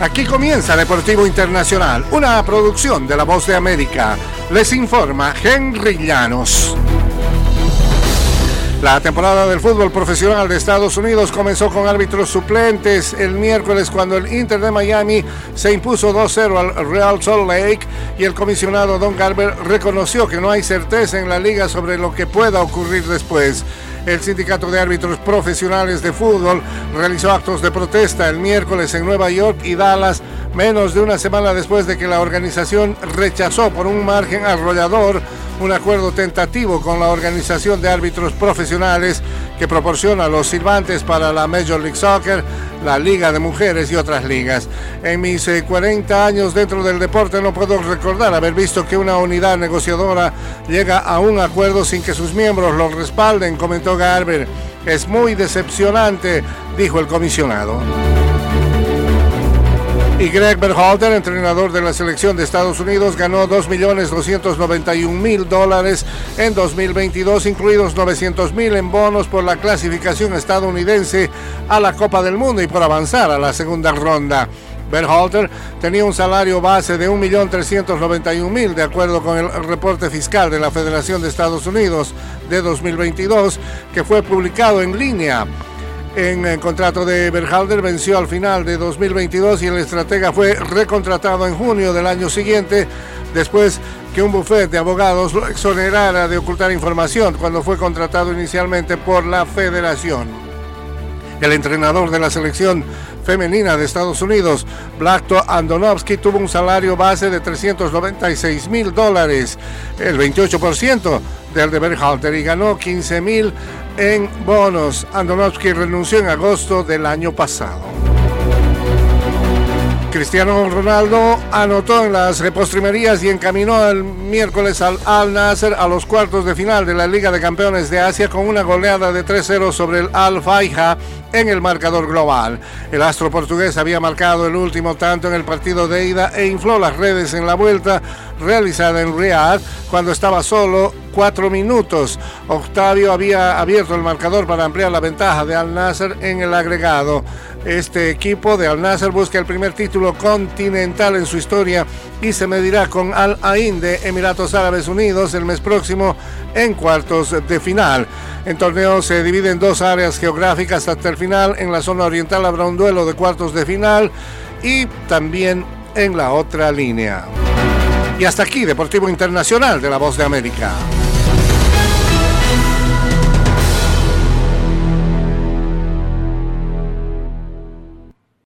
Aquí comienza Deportivo Internacional, una producción de La Voz de América. Les informa Henry Llanos. La temporada del fútbol profesional de Estados Unidos comenzó con árbitros suplentes el miércoles cuando el Inter de Miami se impuso 2-0 al Real Salt Lake y el comisionado Don Garber reconoció que no hay certeza en la liga sobre lo que pueda ocurrir después. El Sindicato de Árbitros Profesionales de Fútbol realizó actos de protesta el miércoles en Nueva York y Dallas, menos de una semana después de que la organización rechazó por un margen arrollador un acuerdo tentativo con la Organización de Árbitros Profesionales que proporciona los silbantes para la Major League Soccer, la Liga de Mujeres y otras ligas. En mis 40 eh, años dentro del deporte no puedo recordar haber visto que una unidad negociadora llega a un acuerdo sin que sus miembros lo respalden, comentó Garber. Es muy decepcionante, dijo el comisionado. Y Greg Berhalter, entrenador de la selección de Estados Unidos, ganó 2.291.000 dólares en 2022, incluidos 900.000 en bonos por la clasificación estadounidense a la Copa del Mundo y por avanzar a la segunda ronda. Berhalter tenía un salario base de 1.391.000 de acuerdo con el reporte fiscal de la Federación de Estados Unidos de 2022 que fue publicado en línea en el contrato de Berhalter venció al final de 2022 y el estratega fue recontratado en junio del año siguiente después que un bufete de abogados lo exonerara de ocultar información cuando fue contratado inicialmente por la federación. El entrenador de la selección femenina de Estados Unidos, Blackto Andonovsky, tuvo un salario base de 396 mil dólares, el 28% del de Berhalter, y ganó 15 mil en bonos. Andonovsky renunció en agosto del año pasado. Cristiano Ronaldo anotó en las repostrimerías y encaminó el miércoles al Al Nasser a los cuartos de final de la Liga de Campeones de Asia con una goleada de 3-0 sobre el Al Faiha en el marcador global. El astro portugués había marcado el último tanto en el partido de ida e infló las redes en la vuelta realizada en Riyadh cuando estaba solo cuatro minutos. Octavio había abierto el marcador para ampliar la ventaja de Al Nasser en el agregado. Este equipo de Al Nasser busca el primer título continental en su historia y se medirá con Al Ain de Emiratos Árabes Unidos el mes próximo en cuartos de final. El torneo se divide en dos áreas geográficas hasta el final. En la zona oriental habrá un duelo de cuartos de final y también en la otra línea. Y hasta aquí, Deportivo Internacional de la Voz de América.